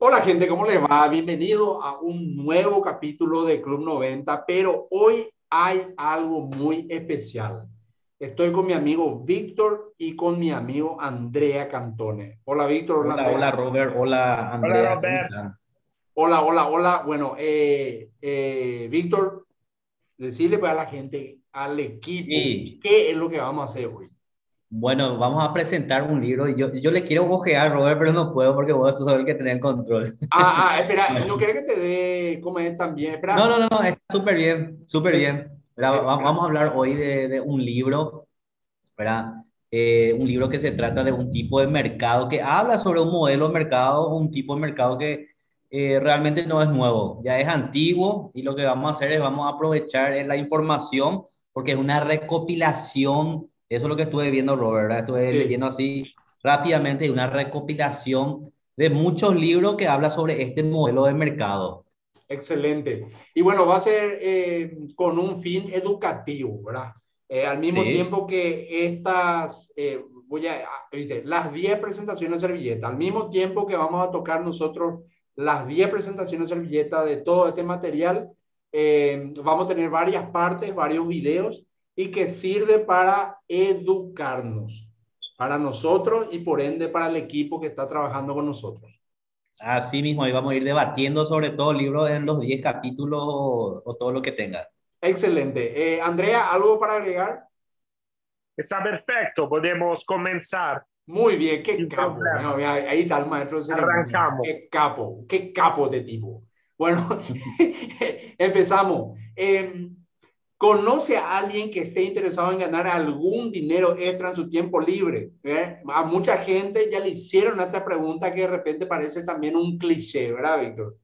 Hola gente, ¿cómo les va? Bienvenido a un nuevo capítulo de Club 90, pero hoy hay algo muy especial. Estoy con mi amigo Víctor y con mi amigo Andrea Cantone. Hola Víctor. Hola, hola, Robert. Hola Andrea. Hola Robert. Hola, hola, hola. Bueno, eh, eh, Víctor, decirle para la gente, al equipo, qué es lo que vamos a hacer hoy. Bueno, vamos a presentar un libro y yo, yo le quiero ojear, Robert, pero no puedo porque vos sos el que tenés el control. Ah, ah, espera, no quiero que te dé comer también. Espera. No, no, no, está súper bien, súper bien. vamos a hablar hoy de, de un libro, ¿verdad? Eh, un libro que se trata de un tipo de mercado que habla sobre un modelo de mercado, un tipo de mercado que eh, realmente no es nuevo, ya es antiguo y lo que vamos a hacer es vamos a aprovechar la información porque es una recopilación eso es lo que estuve viendo, Robert, estuve leyendo así rápidamente una recopilación de muchos libros que habla sobre este modelo de mercado. Excelente. Y bueno, va a ser eh, con un fin educativo, ¿verdad? Eh, al mismo tiempo que estas, eh, voy a, dice, las 10 presentaciones de servilleta, al mismo tiempo que vamos a tocar nosotros las 10 presentaciones de servilleta de todo este material, vamos a tener varias partes, varios videos y que sirve para educarnos, para nosotros y por ende para el equipo que está trabajando con nosotros. Así mismo, ahí vamos a ir debatiendo sobre todo el libro en los 10 capítulos o, todo lo que tenga. Excelente. Eh, Andrea, ¿algo para agregar? Está perfecto, podemos comenzar. Muy bien, qué capo. ahí está el maestro. Arrancamos. Qué capo, qué capo de tipo. Bueno, empezamos. Eh, conoce a alguien que esté interesado en ganar algún dinero extra en su tiempo libre. ¿eh? A mucha gente ya le hicieron esta pregunta que de repente parece también un cliché, ¿verdad, Víctor?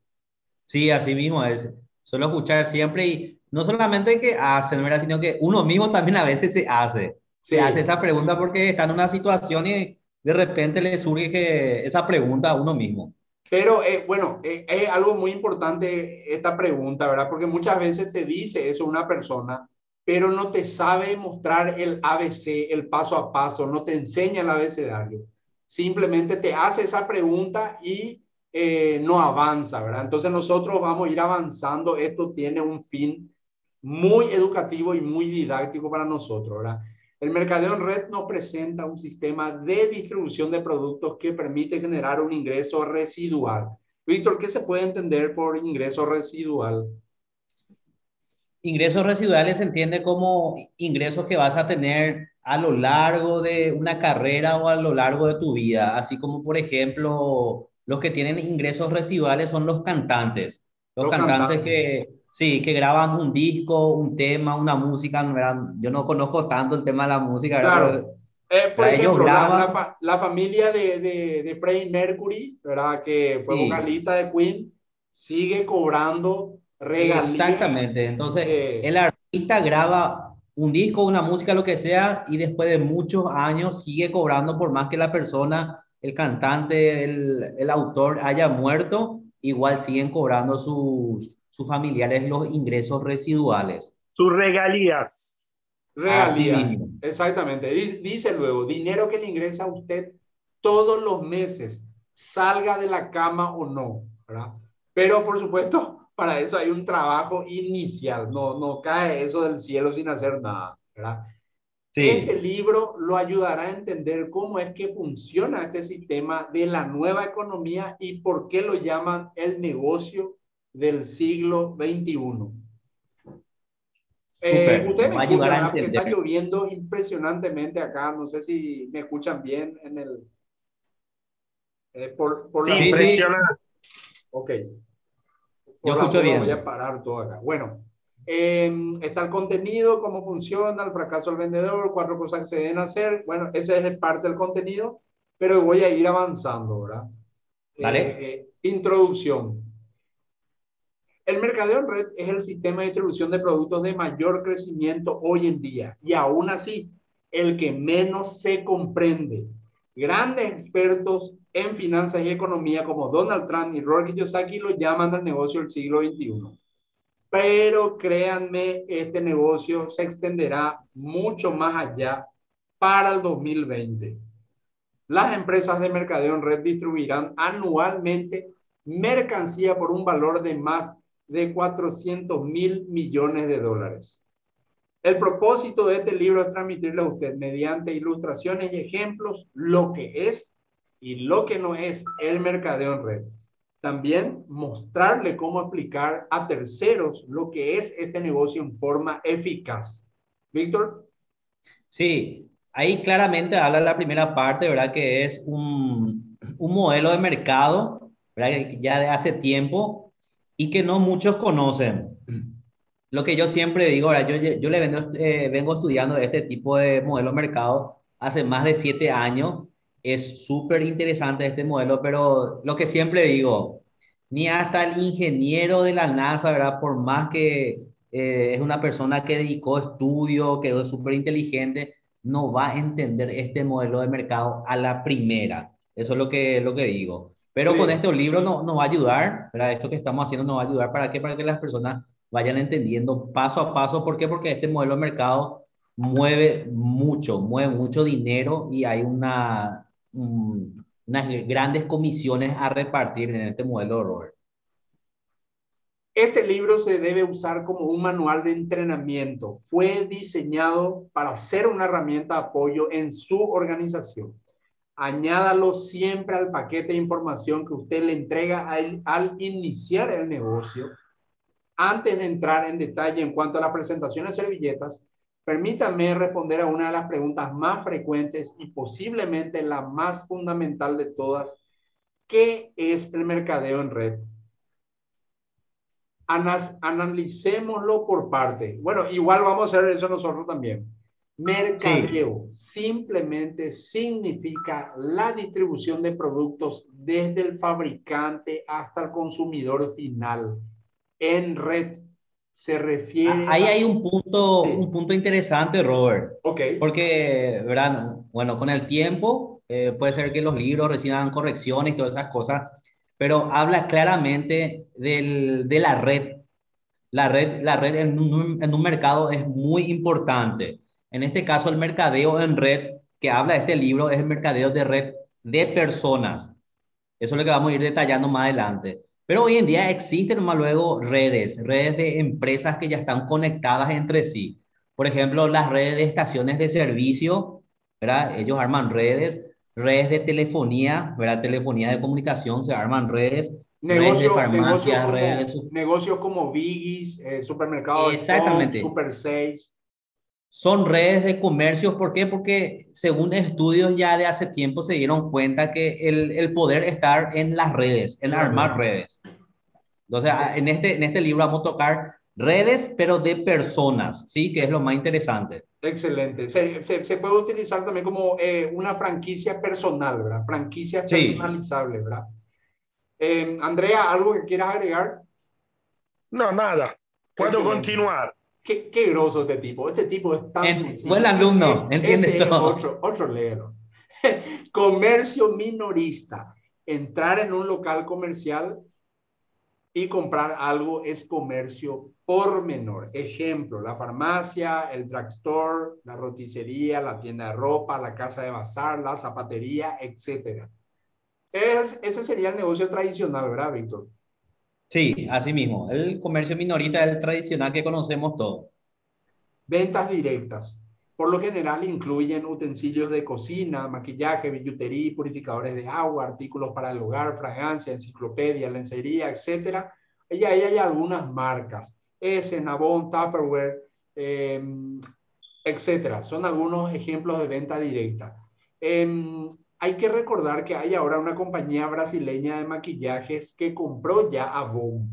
Sí, así mismo es. Solo escuchar siempre y no solamente que hacen, ¿verdad? sino que uno mismo también a veces se hace. Se hace esa pregunta porque está en una situación y de repente le surge esa pregunta a uno mismo. Pero eh, bueno, eh, es algo muy importante esta pregunta, ¿verdad? Porque muchas veces te dice eso una persona, pero no te sabe mostrar el ABC, el paso a paso, no te enseña el abecedario. Simplemente te hace esa pregunta y eh, no avanza, ¿verdad? Entonces nosotros vamos a ir avanzando. Esto tiene un fin muy educativo y muy didáctico para nosotros, ¿verdad? El mercadeo en red nos presenta un sistema de distribución de productos que permite generar un ingreso residual. Víctor, ¿qué se puede entender por ingreso residual? Ingresos residuales se entiende como ingresos que vas a tener a lo largo de una carrera o a lo largo de tu vida, así como por ejemplo los que tienen ingresos residuales son los cantantes, los, cantantes que Sí, que graban un disco, un tema, una música. Yo no conozco tanto el tema de la música, Claro. Eh, por ejemplo, la, familia de, de, de, Freddie Mercury, ¿verdad? que fue vocalista de Queen, sigue cobrando regalías. Exactamente. Entonces, eh, el artista graba un disco, una música, lo que sea, y después de muchos años sigue cobrando por más que la persona, el cantante, el, el autor haya muerto, igual siguen cobrando sus sus familiares los ingresos residuales. Sus regalías. Regalías. Exactamente. Dice luego, dinero que le ingresa a usted todos los meses, salga de la cama o no, ¿verdad? Pero por supuesto, para eso hay un trabajo inicial, no, no cae eso del cielo sin hacer nada, ¿verdad? Sí. Este libro lo ayudará a entender cómo es que funciona este sistema de la nueva economía y por qué lo llaman el negocio del siglo XXI. Eh, usted me escucha, que está lloviendo impresionantemente acá. No sé si me escuchan bien en el. Eh, por, por sí, la... impresionante. Ok. Yo escucho bien. Voy a parar todo acá. Bueno, em, está el contenido, cómo funciona, el fracaso del vendedor, cuatro cosas que se deben hacer. Bueno, ese es parte del contenido, pero voy a ir avanzando, ¿verdad? Dale. Eh, introducción. El mercadeo en red es el sistema de distribución de productos de mayor crecimiento hoy en día y aún así el que menos se comprende. Grandes expertos en finanzas y economía como Donald Trump y Robert Kiyosaki lo llaman el negocio del siglo XXI. Pero créanme, este negocio se extenderá mucho más allá para el 2020. Las empresas de mercadeo en red distribuirán anualmente mercancía por un valor de más de 400 mil millones de dólares. El propósito de este libro es transmitirle a usted mediante ilustraciones y ejemplos lo que es y lo que no es el mercadeo en red. También mostrarle cómo aplicar a terceros lo que es este negocio en forma eficaz. Víctor. Sí, ahí claramente habla la primera parte, ¿verdad? Que es un, un modelo de mercado, ¿verdad? Ya de hace tiempo y que no muchos conocen. Lo que yo siempre digo, ahora yo, yo le vengo, eh, vengo estudiando este tipo de modelo de mercado hace más de siete años. Es súper interesante este modelo, pero lo que siempre digo, ni hasta el ingeniero de la NASA, ¿verdad? Por más que eh, es una persona que dedicó estudio, que es súper inteligente, no va a entender este modelo de mercado a la primera. Eso es lo que, lo que digo. Pero con este libro nos no va a ayudar, ¿verdad? Esto que estamos haciendo nos va a ayudar para que, para que las personas vayan entendiendo paso a paso. ¿Por qué? Porque este modelo de mercado mueve mucho, mueve mucho dinero y hay una, unas grandes comisiones a repartir en este modelo, Robert. Este libro se debe usar como un manual de entrenamiento. Fue diseñado para ser una herramienta de apoyo en su organización. Añádalo siempre al paquete de información que usted le entrega al, al iniciar el negocio antes de entrar en detalle en cuanto a la presentación de servilletas, permítame responder a una de las preguntas más frecuentes y posiblemente la más fundamental de todas. ¿Qué es el mercadeo en red? analicémoslo por parte. Bueno, igual vamos a hacer eso nosotros también. Mercadeo simplemente significa la distribución de productos desde el fabricante hasta el consumidor final en red se refiere. Ahí hay un punto, un punto interesante, Robert. Ok. Porque, ¿verdad? Bueno, con el tiempo eh, puede ser que los libros reciban correcciones y todas esas cosas, pero habla claramente del, de la red. La red, la red en un, en un mercado es muy importante. En este caso, el mercadeo en red que habla este libro es el mercadeo de red de personas. Eso es lo que vamos a ir detallando más adelante. Pero hoy en día existen más luego redes, redes de empresas que ya están conectadas entre sí. Por ejemplo, las redes de estaciones de servicio, ¿verdad? Ellos arman redes, redes de telefonía, ¿verdad? Telefonía de comunicación, se arman redes, redes de farmacia, redes... Negocios como Biggies, eh, supermercados, Exactamente. Super 6 son redes de comercio. ¿Por qué? Porque según estudios ya de hace tiempo se dieron cuenta que el, el poder estar en las redes, en armar redes. Entonces, en este, en este libro vamos a tocar redes, pero de personas, ¿sí? Que es lo más interesante. Excelente. Se, se, puede utilizar también como eh, una franquicia personal, ¿verdad? Franquicia personalizable, ¿verdad? Eh, Andrea, ¿algo que quieras agregar? No, nada. Puedo continuar. Qué, qué groso este tipo. Este tipo es tan es, Buen alumno, este entiende todo. Otro, otro leero. Comercio minorista. Entrar en un local comercial y comprar algo es comercio por menor. Ejemplo, la farmacia, el drugstore, la roticería, la tienda de ropa, la casa de bazar, la zapatería, etc. Es, ese sería el negocio tradicional, ¿verdad, Víctor? Sí, así mismo. El comercio minorista el tradicional que conocemos todos. Ventas directas. Por lo general incluyen utensilios de cocina, maquillaje, billutería, purificadores de agua, artículos para el hogar, fragancia, enciclopedia, lencería, etc. Y ahí hay algunas marcas. S, Tupperware, eh, etc. Son algunos ejemplos de venta directa. Eh, hay que recordar que hay ahora una compañía brasileña de maquillajes que compró ya a Boom,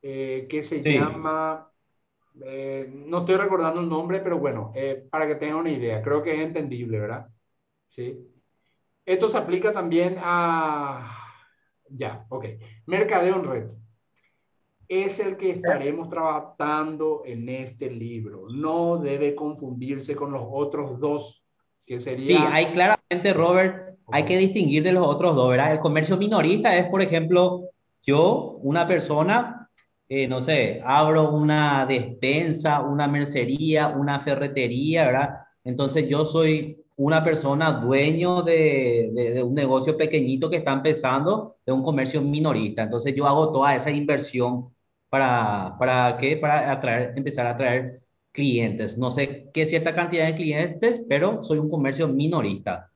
eh, que se llama, eh, no estoy recordando el nombre, pero bueno, eh, para que tengan una idea, creo que es entendible, ¿verdad? Sí. Esto se aplica también a, ya, ok, Mercadeo en Red. Es el que estaremos tratando en este libro. No debe confundirse con los otros dos, que sería... Sí, hay claramente, Robert, hay que distinguir de los otros dos, ¿verdad? El comercio minorista es, por ejemplo, yo, una persona, eh, no sé, abro una despensa, una mercería, una ferretería, ¿verdad? Entonces yo soy una persona dueño de, de, un negocio pequeñito que está empezando, de un comercio minorista. Entonces yo hago toda esa inversión para, para, ¿qué? para atraer, empezar a atraer clientes. No sé qué cierta cantidad de clientes, pero soy un comercio minorista.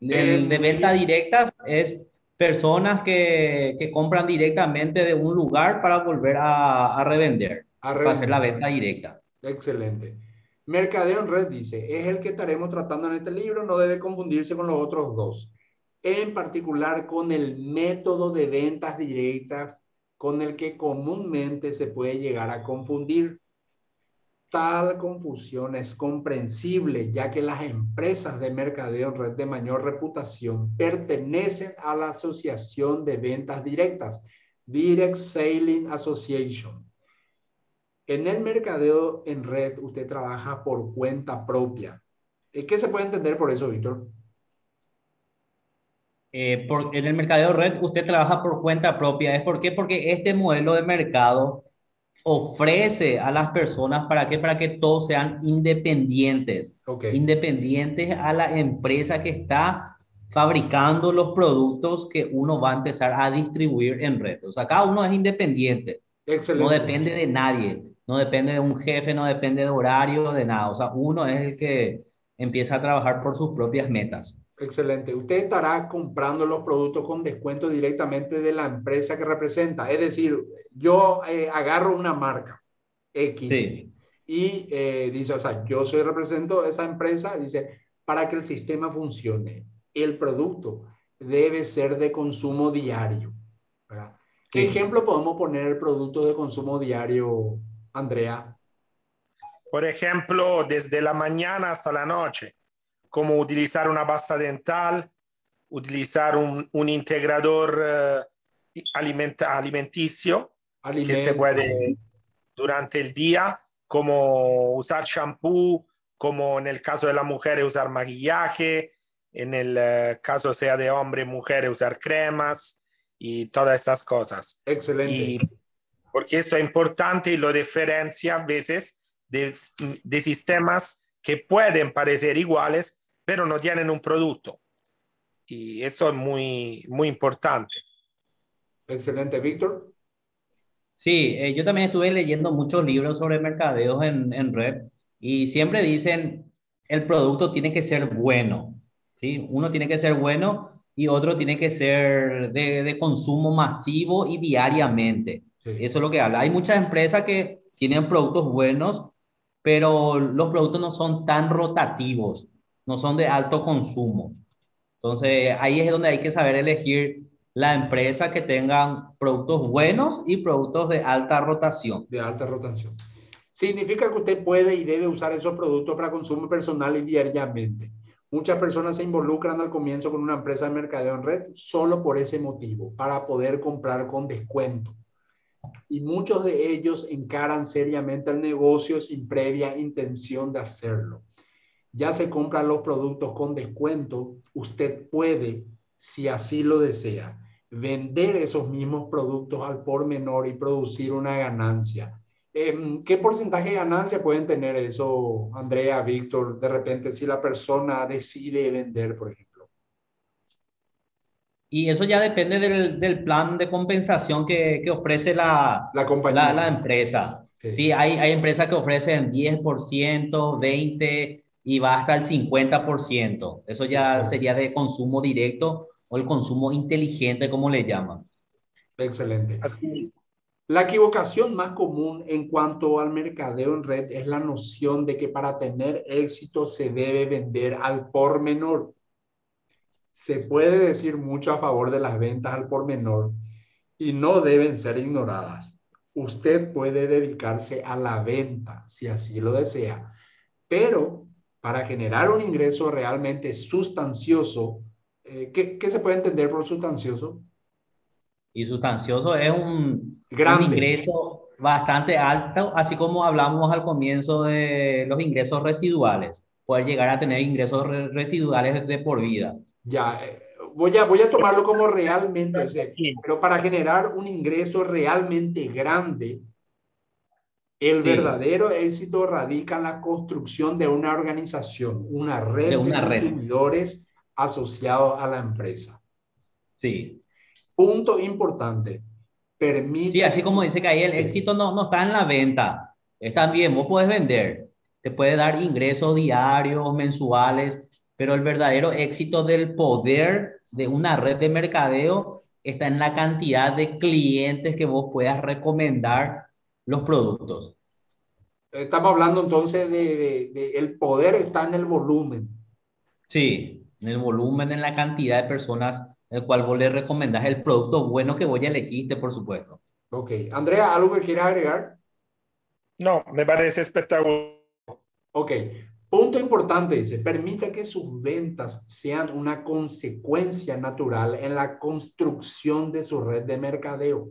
El de venta directas es personas que, que, compran directamente de un lugar para volver a, a revender, a para hacer la venta directa. Excelente. Mercadeo en red dice, es el que estaremos tratando en este libro, no debe confundirse con los otros dos, en particular con el método de ventas directas con el que comúnmente se puede llegar a confundir. Tal confusión es comprensible, ya que las empresas de mercadeo en red de mayor reputación pertenecen a la Asociación de Ventas Directas, Direct Selling Association. En el mercadeo en red, usted trabaja por cuenta propia. ¿Qué se puede entender por eso, Víctor? Eh, en el mercadeo red, usted trabaja por cuenta propia. ¿Es por qué? Porque este modelo de mercado ofrece a las personas para qué? Para que todos sean independientes. Independientes a la empresa que está fabricando los productos que uno va a empezar a distribuir en red. O sea, cada uno es independiente. Excelente. No depende de nadie. No depende de un jefe, no depende de horario, de nada. O sea, uno es el que empieza a trabajar por sus propias metas. Excelente. Usted estará comprando los productos con descuento directamente de la empresa que representa. Es decir, yo eh, agarro una marca X y eh, dice, o sea, yo soy represento esa empresa, dice, para que el sistema funcione, el producto debe ser de consumo diario. ¿Qué ejemplo podemos poner productos de consumo diario, Andrea? Por ejemplo, desde la mañana hasta la noche como utilizar una pasta dental, utilizar un, un integrador uh, alimenticio que se puede durante el día, como usar shampoo, como en el caso de la mujer usar maquillaje, en el uh, caso sea de hombre, mujer usar cremas y todas esas cosas. Excelente. Y porque esto es importante y lo diferencia a veces de, de sistemas que pueden parecer iguales, pero no tienen un producto. Y eso es muy, muy importante. Excelente, Víctor. Sí, eh, yo también estuve leyendo muchos libros sobre mercadeos en, en red y siempre dicen el producto tiene que ser bueno. ¿sí? Uno tiene que ser bueno y otro tiene que ser de, de consumo masivo y diariamente. Eso es lo que habla. Hay muchas empresas que tienen productos buenos, pero los productos no son tan rotativos no son de alto consumo. Entonces, ahí es donde hay que saber elegir la empresa que tengan productos buenos y productos de alta rotación. De alta rotación. Significa que usted puede y debe usar esos productos para consumo personal y diariamente. Muchas personas se involucran al comienzo con una empresa de mercadeo en red solo por ese motivo, para poder comprar con descuento. Y muchos de ellos encaran seriamente el negocio sin previa intención de hacerlo ya se compran los productos con descuento, usted puede, si así lo desea, vender esos mismos productos al por menor y producir una ganancia. Em, ¿Qué porcentaje de ganancia pueden tener eso, Andrea, Víctor, de repente si la persona decide vender, por ejemplo? Y eso ya depende del, plan de compensación que, ofrece la, la, compañía. la, empresa. Sí, hay, hay empresas que ofrecen 10%, 20%, y va hasta el 50%. Eso ya sería de consumo directo o el consumo inteligente, como le llaman. Excelente. La equivocación más común en cuanto al mercadeo en red es la noción de que para tener éxito se debe vender al por menor. Se puede decir mucho a favor de las ventas al por menor y no deben ser ignoradas. Usted puede dedicarse a la venta si así lo desea, pero para generar un ingreso realmente sustancioso, eh, ¿qué, se puede entender por sustancioso? Y sustancioso es un, un, ingreso bastante alto, así como hablamos al comienzo de los ingresos residuales, poder llegar a tener ingresos residuales de por vida. Ya, eh, voy a, voy a tomarlo como realmente, pero para generar un ingreso realmente grande, El verdadero éxito radica en la construcción de una organización, una red de, una consumidores asociados a la empresa. Sí. Punto importante. Permite. Sí, así como dice que ahí el éxito no, no está en la venta. Está bien, vos puedes vender, te puede dar ingresos diarios, mensuales, pero el verdadero éxito del poder de una red de mercadeo está en la cantidad de clientes que vos puedas recomendar los productos. Estamos hablando entonces de, de, el poder está en el volumen. Sí, en el volumen, en la cantidad de personas el cual vos le recomendás el producto bueno que vos ya elegiste, por supuesto. Ok. Andrea, ¿algo que quieras agregar? No, me parece espectacular. Ok. Punto importante, dice, permita que sus ventas sean una consecuencia natural en la construcción de su red de mercadeo.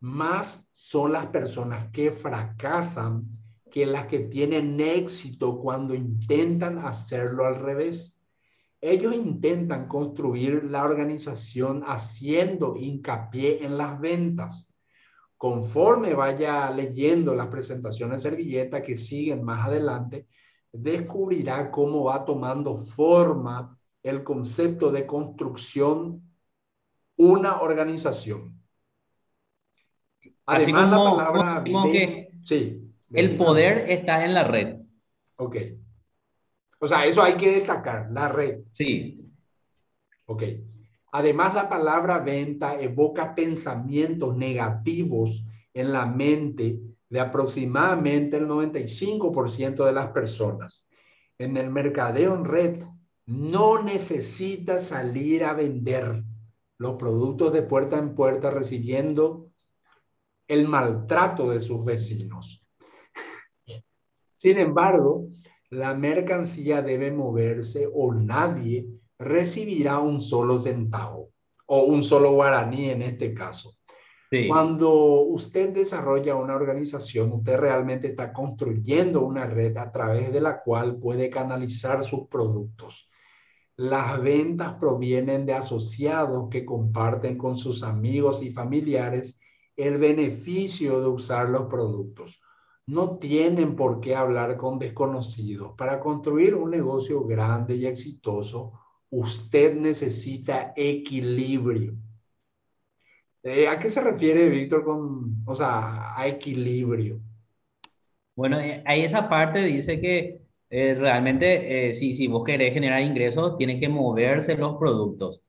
Más son las personas que fracasan que las que tienen éxito cuando intentan hacerlo al revés. Ellos intentan construir la organización haciendo hincapié en las ventas. Conforme vaya leyendo las presentaciones servilleta que siguen más adelante, descubrirá cómo va tomando forma el concepto de construcción una organización. Además, la palabra sí, el poder está en la red. Ok. O sea, eso hay que destacar, la red. Sí. Ok. Además, la palabra venta evoca pensamientos negativos en la mente de aproximadamente el 95% de las personas. En el mercadeo en red no necesita salir a vender los productos de puerta en puerta recibiendo el maltrato de sus vecinos. Sin embargo, la mercancía debe moverse o nadie recibirá un solo centavo o un solo guaraní en este caso. Cuando usted desarrolla una organización, usted realmente está construyendo una red a través de la cual puede canalizar sus productos. Las ventas provienen de asociados que comparten con sus amigos y familiares el beneficio de usar los productos. No tienen por qué hablar con desconocidos. Para construir un negocio grande y exitoso, usted necesita equilibrio. Eh, ¿A qué se refiere Víctor con, o sea, a equilibrio? Bueno, eh, ahí esa parte dice que eh, realmente si, si vos querés generar ingresos, tienen que moverse los productos,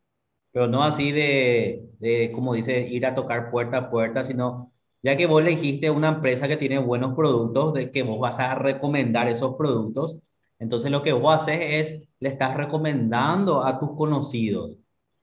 pero no así de, de, como dice, ir a tocar puerta a puerta, sino ya que vos elegiste una empresa que tiene buenos productos, de que vos vas a recomendar esos productos, entonces lo que vos haces es, le estás recomendando a tus conocidos,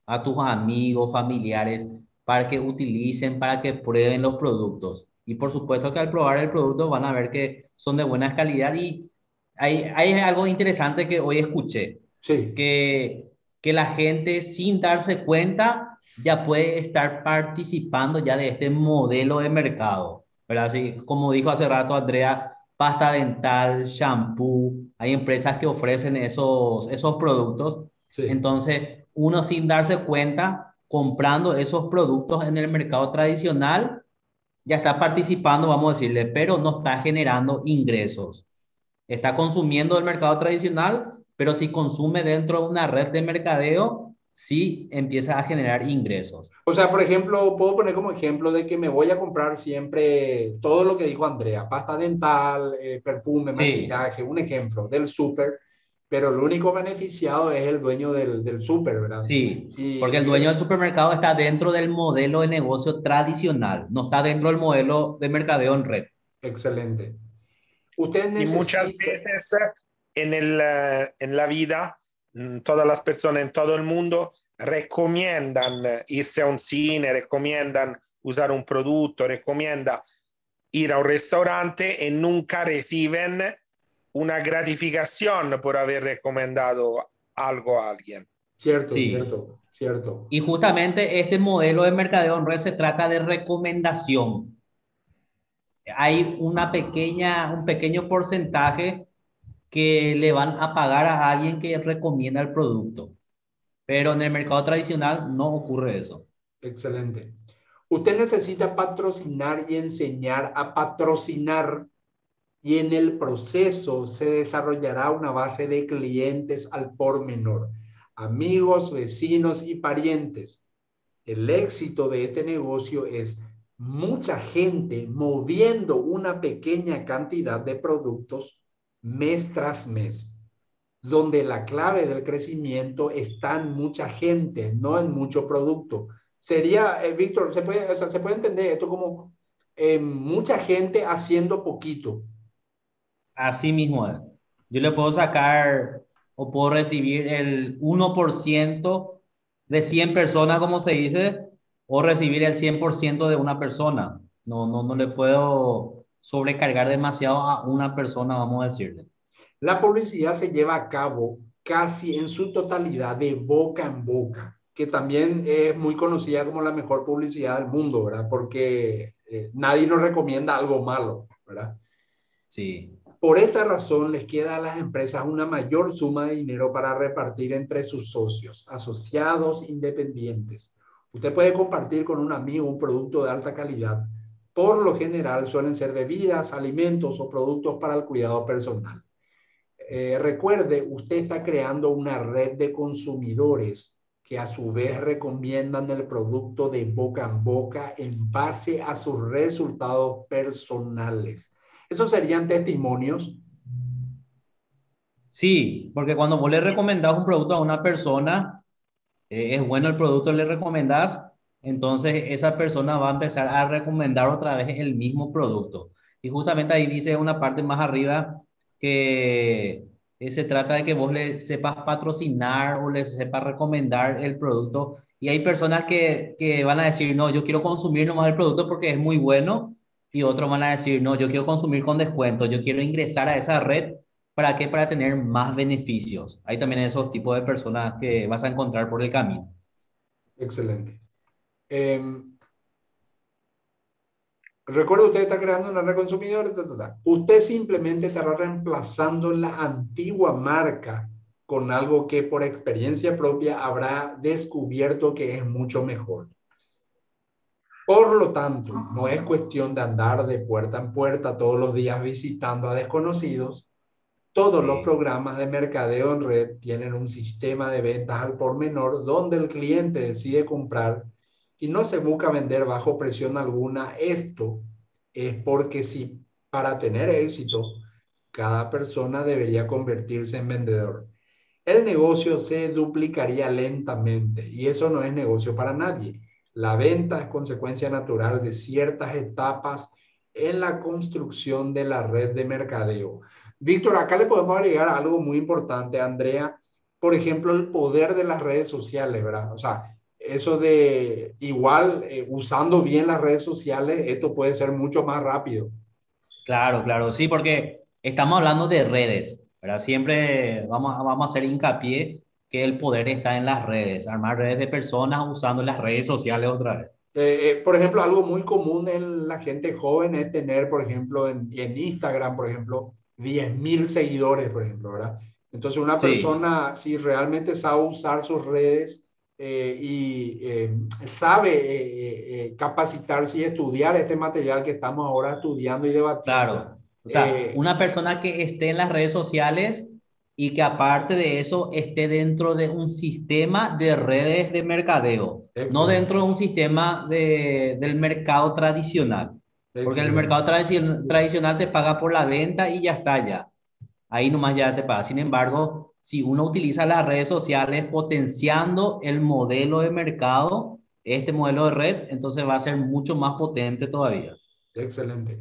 a tus amigos, familiares, para que utilicen, para que prueben los productos. Y por supuesto que al probar el producto van a ver que son de buena calidad y hay, hay algo interesante que hoy escuché. Sí. Que, que la gente sin darse cuenta ya puede estar participando ya de este modelo de mercado. ¿verdad? Así como dijo hace rato Andrea, pasta dental, shampoo, hay empresas que ofrecen esos, esos productos. Entonces, uno sin darse cuenta comprando esos productos en el mercado tradicional, ya está participando, vamos a decirle, pero no está generando ingresos. Está consumiendo el mercado tradicional, pero si consume dentro de una red de mercadeo, sí empieza a generar ingresos. O sea, por ejemplo, puedo poner como ejemplo de que me voy a comprar siempre todo lo que dijo Andrea, pasta dental, eh, perfume, maquillaje, un ejemplo del súper pero el único beneficiado es el dueño del, del súper, ¿verdad? Sí, sí, porque el dueño del supermercado está dentro del modelo de negocio tradicional, no está dentro del modelo de mercadeo en red. Excelente. Usted Y muchas veces en, el, eh, en la vida, mm, todas las personas en todo el mundo recomiendan irse a un cine, recomiendan usar un producto, recomiendan ir a un restaurante y nunca reciben una gratificación por haber recomendado algo a alguien. Cierto, cierto, cierto. Y justamente este modelo de mercadeo en red se trata de recomendación. Hay una pequeña, un pequeño porcentaje que le van a pagar a alguien que recomienda el producto. Pero en el mercado tradicional no ocurre eso. Excelente. Usted necesita patrocinar y enseñar a patrocinar y en el proceso se desarrollará una base de clientes al por menor, amigos, vecinos y parientes. El éxito de este negocio es mucha gente moviendo una pequeña cantidad de productos mes tras mes, donde la clave del crecimiento está en mucha gente, no en mucho producto. Sería, eh, Víctor, se puede, entender esto como eh, mucha gente haciendo poquito. Así mismo Yo le puedo sacar o puedo recibir el 1% de 100 personas, como se dice, o recibir el 100% de una persona. No, no, no le puedo sobrecargar demasiado a una persona, vamos a decirle. La publicidad se lleva a cabo casi en su totalidad de boca en boca, que también es muy conocida como la mejor publicidad del mundo, ¿verdad? Porque eh, nadie nos recomienda algo malo, ¿verdad? Sí. Por esta razón les queda a las empresas una mayor suma de dinero para repartir entre sus socios, asociados, independientes. Usted puede compartir con un amigo un producto de alta calidad. Por lo general suelen ser bebidas, alimentos o productos para el cuidado personal. Eh, recuerde, usted está creando una red de consumidores que a su vez recomiendan el producto de boca en boca en base a sus resultados personales. ¿Esos serían testimonios? Sí, porque cuando vos le recomendás un producto a una persona, eh, es bueno el producto, le recomendás, entonces esa persona va a empezar a recomendar otra vez el mismo producto. Y justamente ahí dice una parte más arriba que se trata de que vos le sepas patrocinar o le sepas recomendar el producto. Y hay personas que, que van a decir, no, yo quiero consumir nomás el producto porque es muy bueno y otros van a decir, no, yo quiero consumir con descuento, yo quiero ingresar a esa red. ¿Para qué? Para tener más beneficios. Hay también esos tipos de personas que vas a encontrar por el camino. Excelente. Eh, recuerda, usted está creando una red consumidor. Usted simplemente estará reemplazando la antigua marca con algo que por experiencia propia habrá descubierto que es mucho mejor. Por lo tanto, no es cuestión de andar de puerta en puerta todos los días visitando a desconocidos. Todos los programas de mercadeo en red tienen un sistema de ventas al por menor donde el cliente decide comprar y no se busca vender bajo presión alguna. Esto es porque si para tener éxito, cada persona debería convertirse en vendedor. El negocio se duplicaría lentamente y eso no es negocio para nadie. La venta es consecuencia natural de ciertas etapas en la construcción de la red de mercadeo. Víctor, acá le podemos agregar algo muy importante, Andrea. Por ejemplo, el poder de las redes sociales, ¿verdad? O sea, eso de igual, eh, usando bien las redes sociales, esto puede ser mucho más rápido. Claro, claro, sí, porque estamos hablando de redes, ¿verdad? Siempre vamos, vamos a hacer hincapié que el poder está en las redes, armar redes de personas usando las redes sociales otra vez. Eh, eh, por ejemplo, algo muy común en la gente joven es tener, por ejemplo, en, en Instagram, por ejemplo, 10.000 seguidores, por ejemplo, ¿verdad? Entonces, una persona, si realmente sabe usar sus redes eh, y sabe capacitarse y estudiar este material que estamos ahora estudiando y debatiendo. Claro. O sea, una persona que esté en las redes sociales y que aparte de eso esté dentro de un sistema de redes de mercadeo, no dentro de un sistema de, del mercado tradicional. Porque el mercado tradicional te paga por la venta y ya está ya. Ahí nomás ya te paga. Sin embargo, si uno utiliza las redes sociales potenciando el modelo de mercado, este modelo de red, entonces va a ser mucho más potente todavía. Excelente.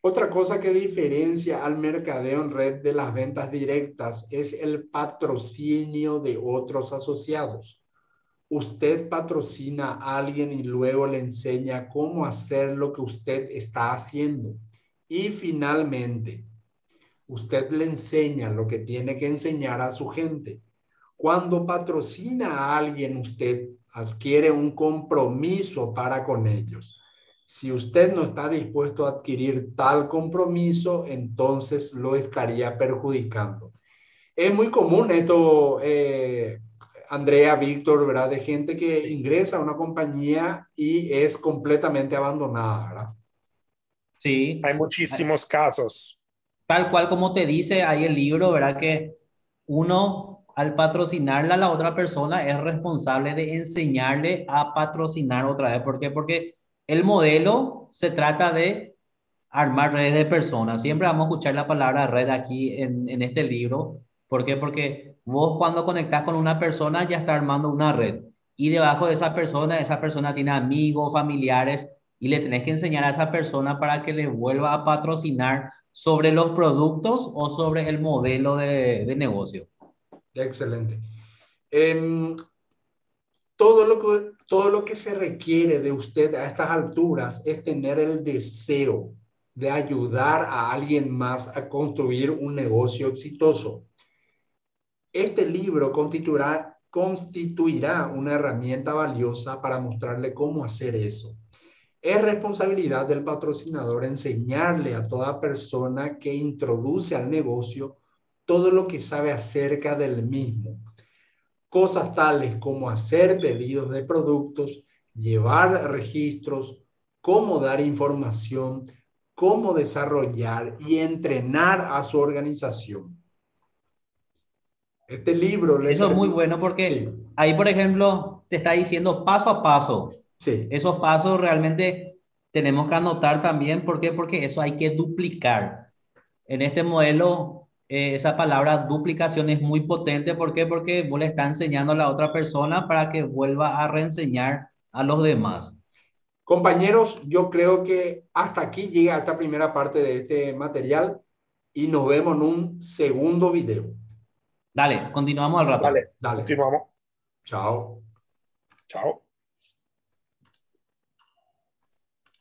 Otra cosa que diferencia al mercadeo en red de las ventas directas es el patrocinio de otros asociados. Usted patrocina a alguien y luego le enseña cómo hacer lo que usted está haciendo. Y finalmente, usted le enseña lo que tiene que enseñar a su gente. Cuando patrocina a alguien, usted adquiere un compromiso para con ellos si usted no está dispuesto a adquirir tal compromiso, entonces lo estaría perjudicando. Es muy común esto, eh, Andrea, Víctor, ¿verdad? De gente que ingresa a una compañía y es completamente abandonada, ¿verdad? Sí. Hay muchísimos casos. tal cual como te dice ahí el libro, ¿verdad? Que uno al patrocinarle a la otra persona es responsable de enseñarle a patrocinar otra vez. ¿Por qué? Porque el modelo se trata de armar redes de personas. Siempre vamos a escuchar la palabra red aquí en, este libro. ¿Por qué? Porque vos cuando conectás con una persona ya está armando una red. Y debajo de esa persona, esa persona tiene amigos, familiares, y le tenés que enseñar a esa persona para que le vuelva a patrocinar sobre los productos o sobre el modelo de, de negocio. Excelente. Em, todo, lo que, todo lo que se requiere de usted a estas alturas es tener el deseo de ayudar a alguien más a construir un negocio exitoso. Este libro constituirá, constituirá una herramienta valiosa para mostrarle cómo hacer eso. Es responsabilidad del patrocinador enseñarle a toda persona que introduce al negocio todo lo que sabe acerca del mismo. Cosas tales como hacer pedidos de productos, llevar registros, cómo dar información, cómo desarrollar y entrenar a su organización. Este libro... Eso es muy bueno porque ahí, por ejemplo, te está diciendo paso a paso. Sí. Esos pasos realmente tenemos que anotar también. ¿Por qué? Porque eso hay que duplicar. En este modelo, eh, esa palabra duplicación es muy potente. ¿Por qué? Porque vos le estás enseñando a la otra persona para que vuelva a reenseñar a los demás. Compañeros, yo creo que hasta aquí llega esta primera parte de este material y nos vemos en un segundo video. Dale, continuamos al rato. Dale, dale. Continuamos. Chao. Chao.